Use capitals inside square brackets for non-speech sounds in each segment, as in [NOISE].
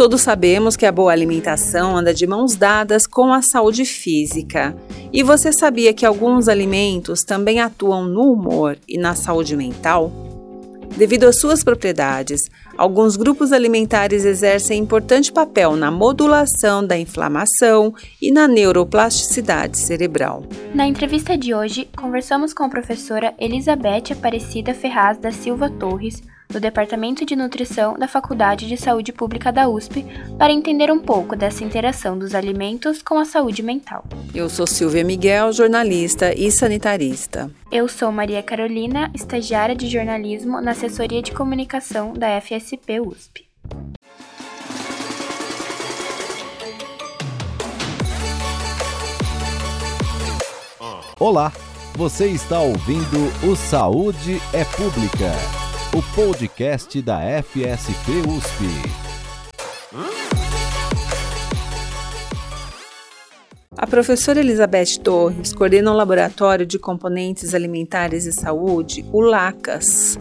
Todos sabemos que a boa alimentação anda de mãos dadas com a saúde física. E você sabia que alguns alimentos também atuam no humor e na saúde mental? Devido às suas propriedades, alguns grupos alimentares exercem importante papel na modulação da inflamação e na neuroplasticidade cerebral. Na entrevista de hoje, conversamos com a professora Elizabeth Aparecida Ferraz da Silva Torres, do Departamento de Nutrição da Faculdade de Saúde Pública da USP, para entender um pouco dessa interação dos alimentos com a saúde mental. Eu sou Silvia Miguel, jornalista e sanitarista. Eu sou Maria Carolina, estagiária de jornalismo na assessoria de comunicação da FSP USP. Olá, você está ouvindo o Saúde é Pública o podcast da FSP USP. A professora Elizabeth Torres coordena o Laboratório de Componentes Alimentares e Saúde, o LACAS.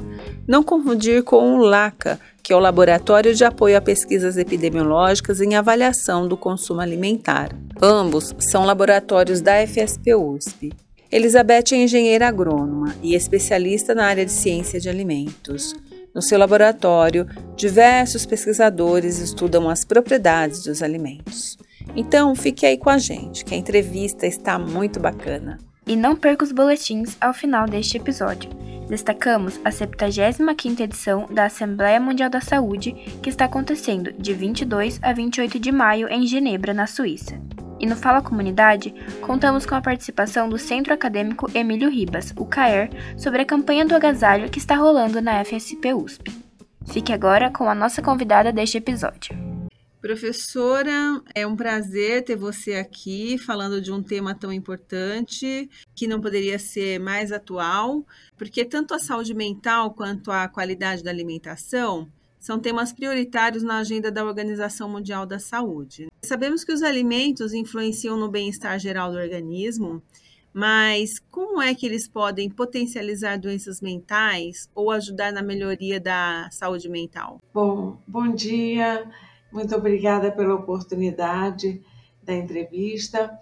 Não confundir com o LACA, que é o Laboratório de Apoio a Pesquisas Epidemiológicas em Avaliação do Consumo Alimentar. Ambos são laboratórios da FSP USP. Elizabeth é engenheira agrônoma e especialista na área de ciência de alimentos. No seu laboratório, diversos pesquisadores estudam as propriedades dos alimentos. Então, fique aí com a gente, que a entrevista está muito bacana. E não perca os boletins ao final deste episódio. Destacamos a 75ª edição da Assembleia Mundial da Saúde, que está acontecendo de 22 a 28 de maio em Genebra, na Suíça. E no Fala Comunidade, contamos com a participação do Centro Acadêmico Emílio Ribas, o CAER, sobre a campanha do agasalho que está rolando na FSP USP. Fique agora com a nossa convidada deste episódio. Professora, é um prazer ter você aqui falando de um tema tão importante que não poderia ser mais atual, porque tanto a saúde mental quanto a qualidade da alimentação são temas prioritários na agenda da Organização Mundial da Saúde. Sabemos que os alimentos influenciam no bem-estar geral do organismo, mas como é que eles podem potencializar doenças mentais ou ajudar na melhoria da saúde mental? Bom, bom dia. Muito obrigada pela oportunidade da entrevista.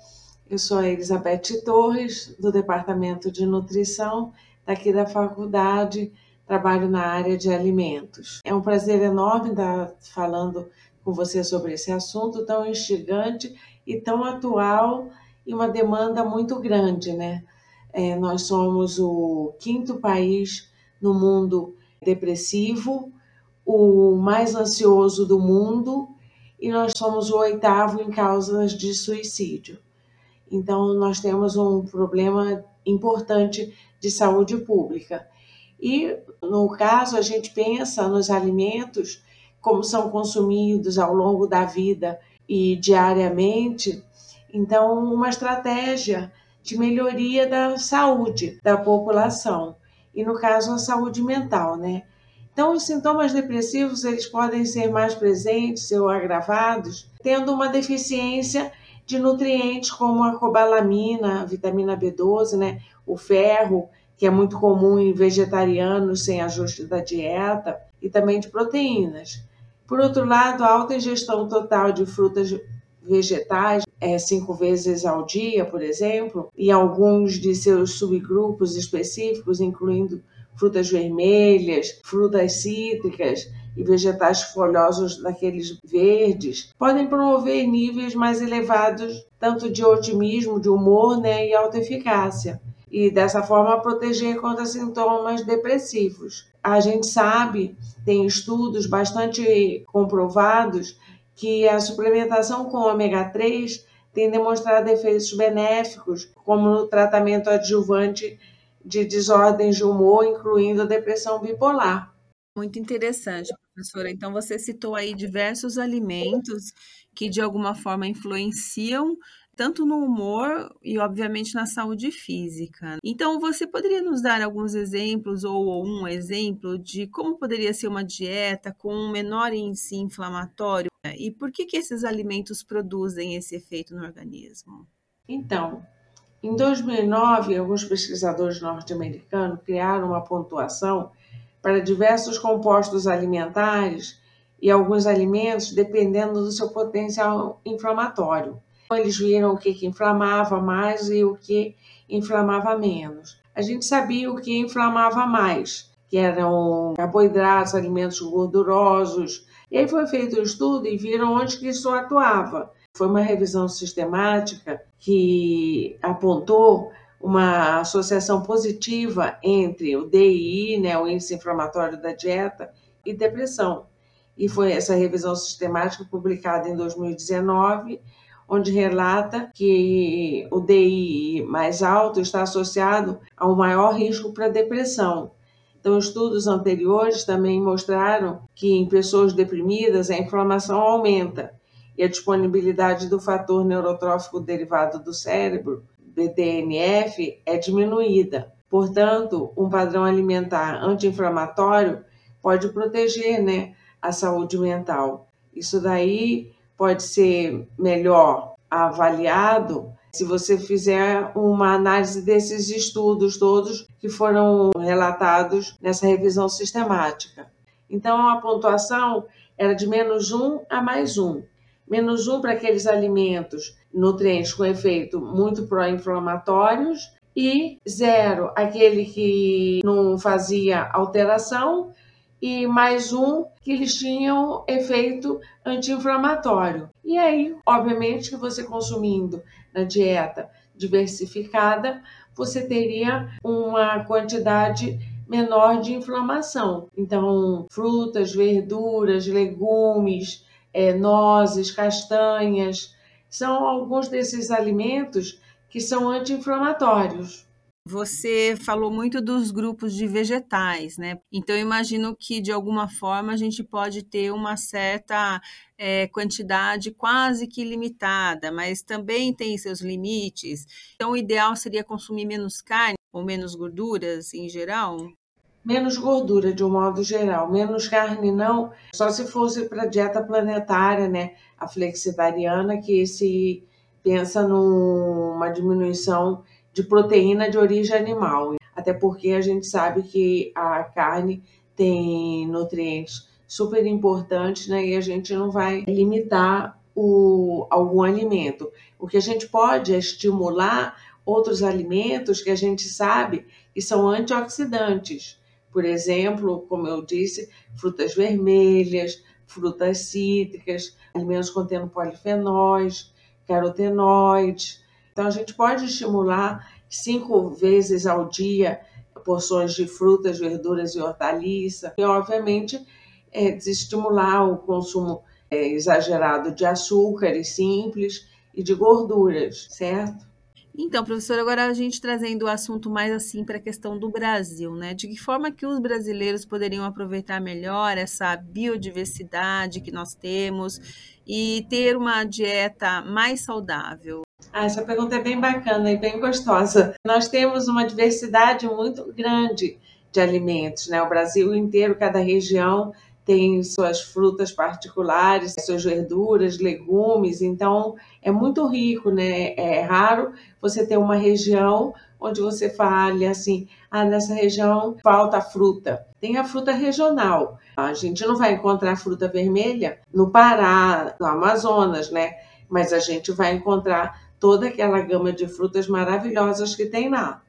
Eu sou a Elizabeth Torres, do Departamento de Nutrição, daqui da faculdade trabalho na área de alimentos. É um prazer enorme estar falando com você sobre esse assunto tão instigante e tão atual e uma demanda muito grande, né? É, nós somos o quinto país no mundo depressivo, o mais ansioso do mundo e nós somos o oitavo em causas de suicídio. Então, nós temos um problema importante de saúde pública. E, no caso, a gente pensa nos alimentos como são consumidos ao longo da vida e diariamente. Então, uma estratégia de melhoria da saúde da população e no caso a saúde mental, né? Então, os sintomas depressivos eles podem ser mais presentes ou agravados, tendo uma deficiência de nutrientes como a cobalamina, a vitamina B12, né, o ferro, que é muito comum em vegetarianos sem ajuste da dieta, e também de proteínas. Por outro lado, a alta ingestão total de frutas vegetais, é, cinco vezes ao dia, por exemplo, e alguns de seus subgrupos específicos, incluindo frutas vermelhas, frutas cítricas e vegetais folhosos daqueles verdes, podem promover níveis mais elevados tanto de otimismo, de humor né, e autoeficácia e dessa forma proteger contra sintomas depressivos. A gente sabe, tem estudos bastante comprovados, que a suplementação com ômega 3 tem demonstrado efeitos benéficos, como no tratamento adjuvante de desordens de humor, incluindo a depressão bipolar. Muito interessante, professora. Então, você citou aí diversos alimentos que, de alguma forma, influenciam tanto no humor e, obviamente, na saúde física. Então, você poderia nos dar alguns exemplos ou um exemplo de como poderia ser uma dieta com um menor índice inflamatório e por que, que esses alimentos produzem esse efeito no organismo? Então, em 2009, alguns pesquisadores norte-americanos criaram uma pontuação para diversos compostos alimentares e alguns alimentos dependendo do seu potencial inflamatório. Eles viram o que, que inflamava mais e o que inflamava menos. A gente sabia o que inflamava mais, que eram carboidratos, alimentos gordurosos. E aí foi feito um estudo e viram onde que isso atuava. Foi uma revisão sistemática que apontou uma associação positiva entre o DI, né, o índice inflamatório da dieta, e depressão. E foi essa revisão sistemática publicada em 2019 onde relata que o DI mais alto está associado a um maior risco para depressão. Então, estudos anteriores também mostraram que em pessoas deprimidas a inflamação aumenta e a disponibilidade do fator neurotrófico derivado do cérebro, BDNF, é diminuída. Portanto, um padrão alimentar anti-inflamatório pode proteger né, a saúde mental. Isso daí pode ser melhor avaliado se você fizer uma análise desses estudos todos que foram relatados nessa revisão sistemática. Então, a pontuação era de menos um a mais um. Menos um para aqueles alimentos, nutrientes com efeito muito pró-inflamatórios, e zero aquele que não fazia alteração, e mais um que eles tinham efeito anti-inflamatório. E aí, obviamente, que você consumindo na dieta diversificada, você teria uma quantidade menor de inflamação. Então, frutas, verduras, legumes, é, nozes, castanhas, são alguns desses alimentos que são anti-inflamatórios. Você falou muito dos grupos de vegetais, né? Então, eu imagino que, de alguma forma, a gente pode ter uma certa é, quantidade quase que limitada, mas também tem seus limites. Então, o ideal seria consumir menos carne ou menos gorduras em geral? Menos gordura, de um modo geral. Menos carne, não. Só se fosse para dieta planetária, né? A flexitariana, que se pensa numa diminuição de proteína de origem animal, até porque a gente sabe que a carne tem nutrientes super importantes, né? E a gente não vai limitar o, algum alimento. O que a gente pode é estimular outros alimentos que a gente sabe que são antioxidantes. Por exemplo, como eu disse, frutas vermelhas, frutas cítricas, alimentos contendo polifenóis, carotenoides, então, a gente pode estimular cinco vezes ao dia porções de frutas, verduras e hortaliças, e, obviamente, é, desestimular o consumo é, exagerado de açúcares simples e de gorduras, certo? Então, professor, agora a gente trazendo o assunto mais assim para a questão do Brasil, né? De que forma que os brasileiros poderiam aproveitar melhor essa biodiversidade que nós temos e ter uma dieta mais saudável? Ah, essa pergunta é bem bacana e bem gostosa. Nós temos uma diversidade muito grande de alimentos, né? O Brasil inteiro, cada região tem suas frutas particulares, suas verduras, legumes, então é muito rico, né? É raro você ter uma região onde você fale assim, ah, nessa região falta fruta. Tem a fruta regional. A gente não vai encontrar fruta vermelha no Pará, no Amazonas, né? Mas a gente vai encontrar toda aquela gama de frutas maravilhosas que tem lá.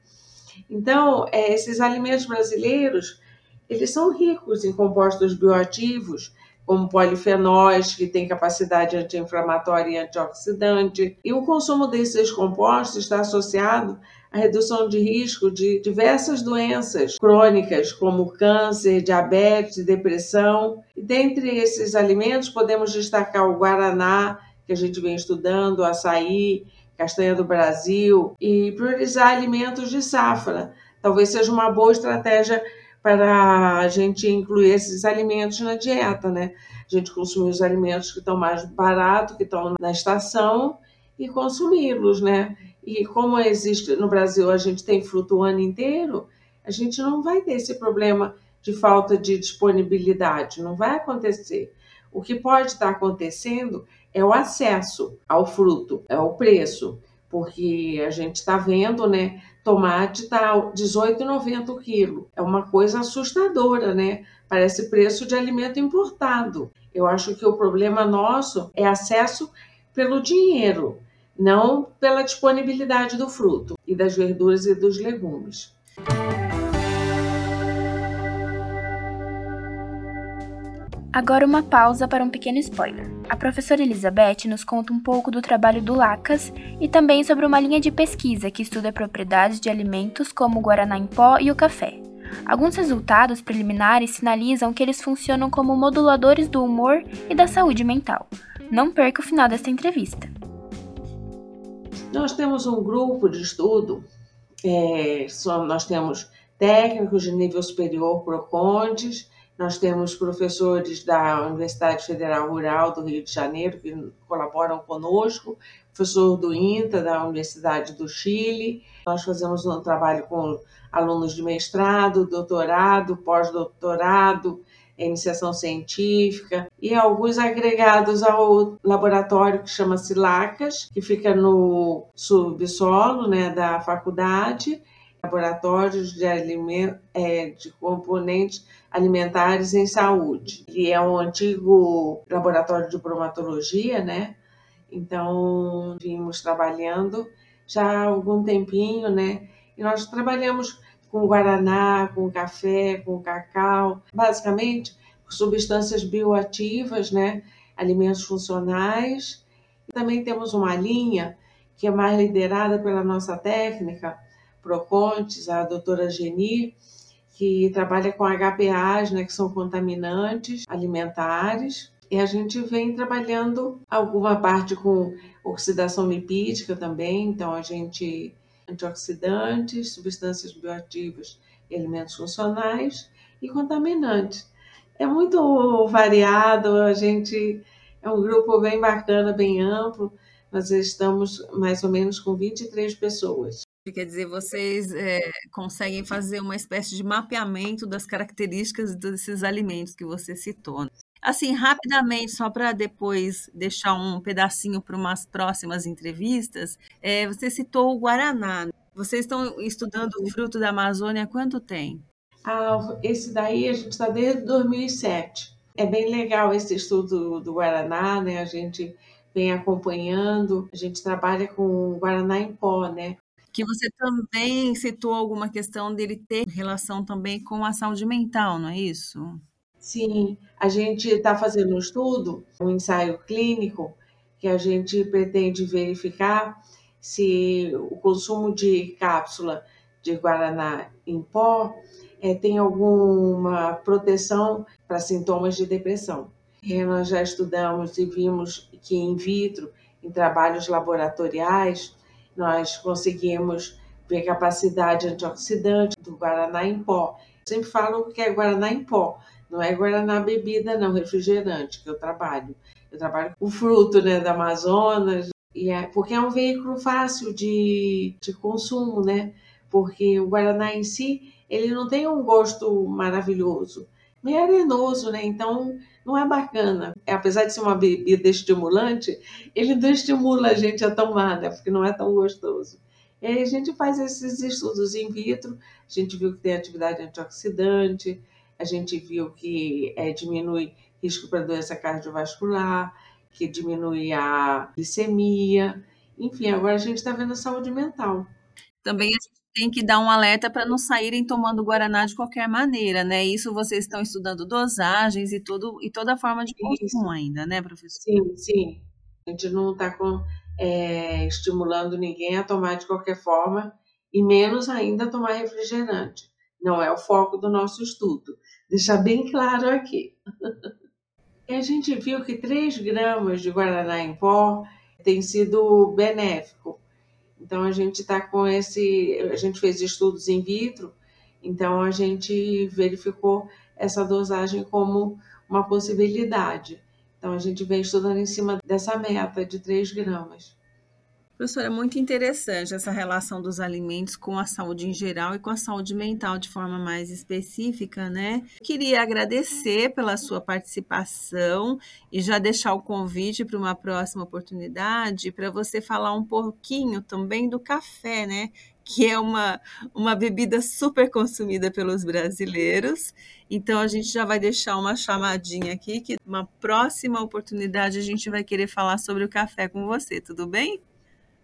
Então, é, esses alimentos brasileiros, eles são ricos em compostos bioativos, como polifenóis, que têm capacidade anti-inflamatória e antioxidante. E o consumo desses compostos está associado à redução de risco de diversas doenças crônicas, como câncer, diabetes, depressão. E dentre esses alimentos, podemos destacar o guaraná, que a gente vem estudando, o açaí, castanha do Brasil e priorizar alimentos de safra. Talvez seja uma boa estratégia para a gente incluir esses alimentos na dieta, né? A gente consumir os alimentos que estão mais baratos, que estão na estação e consumi-los, né? E como existe no Brasil, a gente tem fruto o ano inteiro, a gente não vai ter esse problema de falta de disponibilidade, não vai acontecer. O que pode estar acontecendo é o acesso ao fruto, é o preço, porque a gente está vendo, né, tomate está 18,90 o quilo. É uma coisa assustadora, né? Parece preço de alimento importado. Eu acho que o problema nosso é acesso pelo dinheiro, não pela disponibilidade do fruto e das verduras e dos legumes. Agora uma pausa para um pequeno spoiler. A professora Elizabeth nos conta um pouco do trabalho do Lacas e também sobre uma linha de pesquisa que estuda propriedades de alimentos como o guaraná em pó e o café. Alguns resultados preliminares sinalizam que eles funcionam como moduladores do humor e da saúde mental. Não perca o final desta entrevista. Nós temos um grupo de estudo, é, nós temos técnicos de nível superior PROCONDES, nós temos professores da Universidade Federal Rural do Rio de Janeiro que colaboram conosco, professor do INTA, da Universidade do Chile. Nós fazemos um trabalho com alunos de mestrado, doutorado, pós-doutorado, iniciação científica e alguns agregados ao laboratório que chama-se LACAS, que fica no subsolo né, da faculdade, laboratórios de, é, de componentes alimentares em saúde. Ele é um antigo laboratório de bromatologia, né? Então, vimos trabalhando já há algum tempinho, né? E nós trabalhamos com guaraná, com café, com cacau, basicamente substâncias bioativas, né? Alimentos funcionais. Também temos uma linha que é mais liderada pela nossa técnica, Procontes, a doutora Geni, que trabalha com HPAs, né, que são contaminantes alimentares. E a gente vem trabalhando alguma parte com oxidação lipídica também, então a gente antioxidantes, substâncias bioativas e alimentos funcionais e contaminantes. É muito variado, a gente é um grupo bem bacana, bem amplo. Nós estamos mais ou menos com 23 pessoas. Quer dizer, vocês é, conseguem fazer uma espécie de mapeamento das características desses alimentos que você citou. Né? Assim, rapidamente, só para depois deixar um pedacinho para umas próximas entrevistas, é, você citou o Guaraná. Né? Vocês estão estudando o fruto da Amazônia há quanto tempo? Ah, esse daí a gente está desde 2007. É bem legal esse estudo do Guaraná, né? A gente vem acompanhando, a gente trabalha com Guaraná em pó, né? Que você também citou alguma questão dele ter relação também com a saúde mental, não é isso? Sim, a gente está fazendo um estudo, um ensaio clínico, que a gente pretende verificar se o consumo de cápsula de guaraná em pó é, tem alguma proteção para sintomas de depressão. E nós já estudamos e vimos que in vitro, em trabalhos laboratoriais, nós conseguimos ver capacidade antioxidante do Guaraná em pó. Eu sempre falo que é Guaraná em pó, não é Guaraná bebida, não, refrigerante, que eu trabalho. Eu trabalho com fruto né, da Amazonas, e é, porque é um veículo fácil de, de consumo, né? Porque o Guaraná em si, ele não tem um gosto maravilhoso, meio arenoso, né? Então, não é bacana. É, apesar de ser uma bebida estimulante, ele não estimula a gente a tomar, né? Porque não é tão gostoso. E aí a gente faz esses estudos in vitro, a gente viu que tem atividade antioxidante, a gente viu que é, diminui risco para doença cardiovascular, que diminui a glicemia. Enfim, agora a gente está vendo a saúde mental. Também tem que dar um alerta para não saírem tomando guaraná de qualquer maneira, né? Isso vocês estão estudando dosagens e tudo e toda forma de consumo ainda, né, professor? Sim, sim. A gente não está é, estimulando ninguém a tomar de qualquer forma e menos ainda tomar refrigerante. Não é o foco do nosso estudo. Deixar bem claro aqui. [LAUGHS] e a gente viu que 3 gramas de guaraná em pó tem sido benéfico então a gente está com esse, a gente fez estudos in vitro, então a gente verificou essa dosagem como uma possibilidade. Então a gente vem estudando em cima dessa meta de 3 gramas. Professora, é muito interessante essa relação dos alimentos com a saúde em geral e com a saúde mental de forma mais específica, né? Queria agradecer pela sua participação e já deixar o convite para uma próxima oportunidade para você falar um pouquinho também do café, né? que é uma, uma bebida super consumida pelos brasileiros. Então a gente já vai deixar uma chamadinha aqui que uma próxima oportunidade a gente vai querer falar sobre o café com você, tudo bem?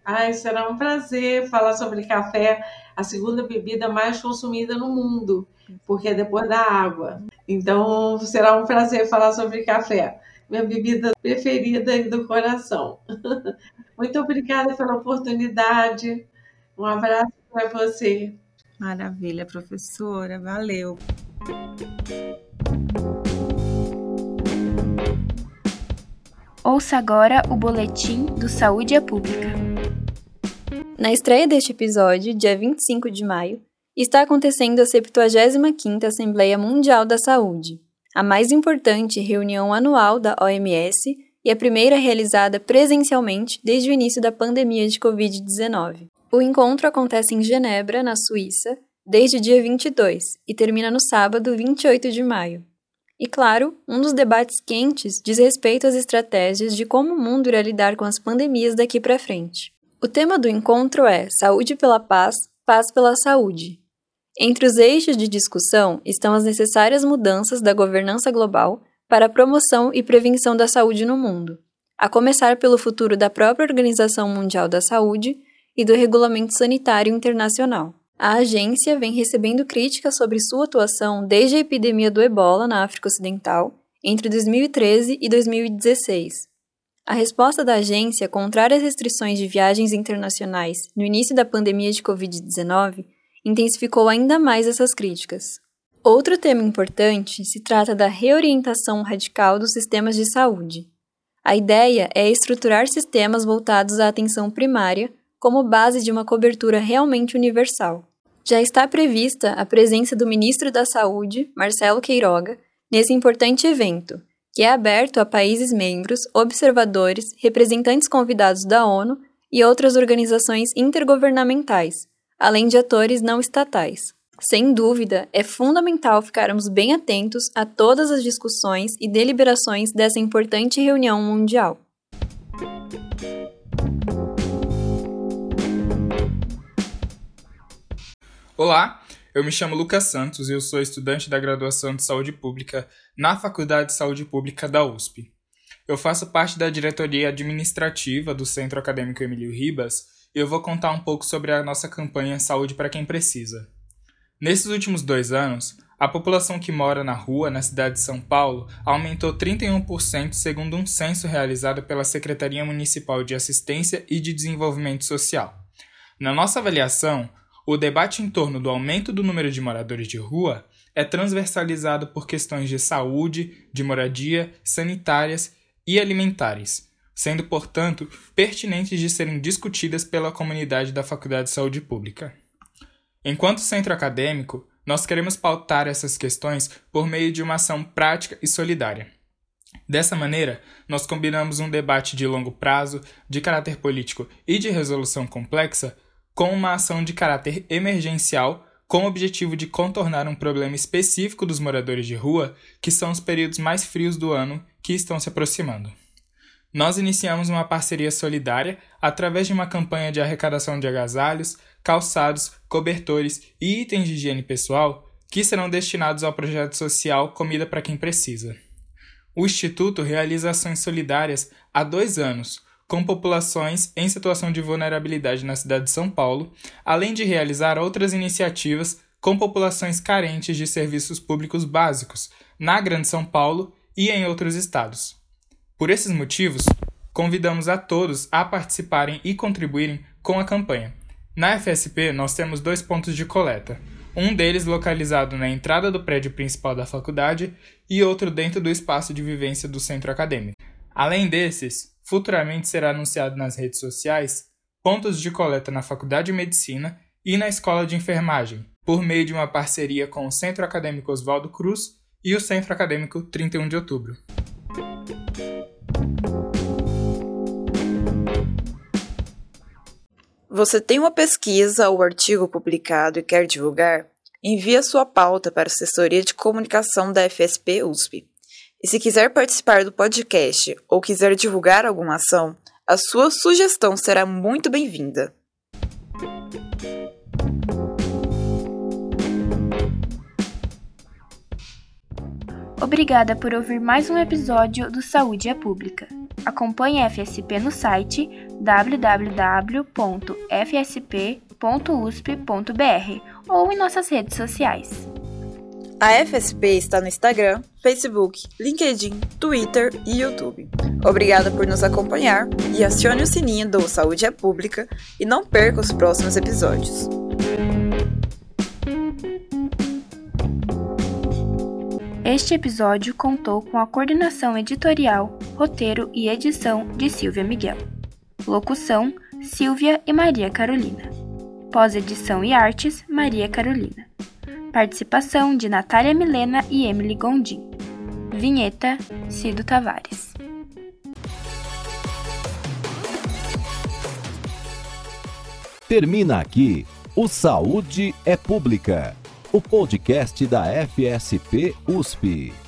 Ai, será um prazer falar sobre café, a segunda bebida mais consumida no mundo, porque é depois da água. Então, será um prazer falar sobre café, minha bebida preferida e do coração. [LAUGHS] Muito obrigada pela oportunidade. Um abraço para você. Maravilha, professora. Valeu. Ouça agora o boletim do Saúde Pública. Na estreia deste episódio, dia 25 de maio, está acontecendo a 75ª Assembleia Mundial da Saúde, a mais importante reunião anual da OMS e a primeira realizada presencialmente desde o início da pandemia de Covid-19. O encontro acontece em Genebra, na Suíça, desde o dia 22 e termina no sábado 28 de maio. E claro, um dos debates quentes diz respeito às estratégias de como o mundo irá lidar com as pandemias daqui para frente. O tema do encontro é Saúde pela Paz, Paz pela Saúde. Entre os eixos de discussão estão as necessárias mudanças da governança global para a promoção e prevenção da saúde no mundo, a começar pelo futuro da própria Organização Mundial da Saúde e do Regulamento Sanitário Internacional. A agência vem recebendo críticas sobre sua atuação desde a epidemia do ebola na África Ocidental, entre 2013 e 2016. A resposta da agência, contrária às restrições de viagens internacionais no início da pandemia de Covid-19, intensificou ainda mais essas críticas. Outro tema importante se trata da reorientação radical dos sistemas de saúde. A ideia é estruturar sistemas voltados à atenção primária como base de uma cobertura realmente universal. Já está prevista a presença do ministro da Saúde, Marcelo Queiroga, nesse importante evento, que é aberto a países membros, observadores, representantes convidados da ONU e outras organizações intergovernamentais, além de atores não estatais. Sem dúvida, é fundamental ficarmos bem atentos a todas as discussões e deliberações dessa importante reunião mundial. Olá, eu me chamo Lucas Santos e eu sou estudante da graduação de Saúde Pública na Faculdade de Saúde Pública da USP. Eu faço parte da diretoria administrativa do Centro Acadêmico Emílio Ribas e eu vou contar um pouco sobre a nossa campanha Saúde para quem precisa. Nesses últimos dois anos, a população que mora na rua na cidade de São Paulo aumentou 31% segundo um censo realizado pela Secretaria Municipal de Assistência e de Desenvolvimento Social. Na nossa avaliação, o debate em torno do aumento do número de moradores de rua é transversalizado por questões de saúde, de moradia, sanitárias e alimentares, sendo, portanto, pertinentes de serem discutidas pela comunidade da Faculdade de Saúde Pública. Enquanto centro acadêmico, nós queremos pautar essas questões por meio de uma ação prática e solidária. Dessa maneira, nós combinamos um debate de longo prazo, de caráter político e de resolução complexa com uma ação de caráter emergencial com o objetivo de contornar um problema específico dos moradores de rua, que são os períodos mais frios do ano que estão se aproximando. Nós iniciamos uma parceria solidária através de uma campanha de arrecadação de agasalhos, calçados, cobertores e itens de higiene pessoal que serão destinados ao projeto social Comida para Quem Precisa. O Instituto realiza ações solidárias há dois anos, com populações em situação de vulnerabilidade na cidade de São Paulo, além de realizar outras iniciativas com populações carentes de serviços públicos básicos na Grande São Paulo e em outros estados. Por esses motivos, convidamos a todos a participarem e contribuírem com a campanha. Na FSP, nós temos dois pontos de coleta, um deles localizado na entrada do prédio principal da faculdade e outro dentro do espaço de vivência do centro acadêmico. Além desses, futuramente será anunciado nas redes sociais pontos de coleta na Faculdade de Medicina e na Escola de Enfermagem, por meio de uma parceria com o Centro Acadêmico Oswaldo Cruz e o Centro Acadêmico 31 de Outubro. Você tem uma pesquisa ou artigo publicado e quer divulgar? Envie sua pauta para a assessoria de comunicação da FSP USP. E se quiser participar do podcast ou quiser divulgar alguma ação, a sua sugestão será muito bem-vinda. Obrigada por ouvir mais um episódio do Saúde é Pública. Acompanhe a FSP no site www.fsp.usp.br ou em nossas redes sociais. A FSP está no Instagram, Facebook, LinkedIn, Twitter e YouTube. Obrigada por nos acompanhar e acione o sininho do Saúde é Pública e não perca os próximos episódios. Este episódio contou com a coordenação editorial, roteiro e edição de Silvia Miguel. Locução: Silvia e Maria Carolina. Pós-edição e artes: Maria Carolina. Participação de Natália Milena e Emily Gondim. Vinheta: Cido Tavares. Termina aqui o Saúde é Pública o podcast da FSP USP.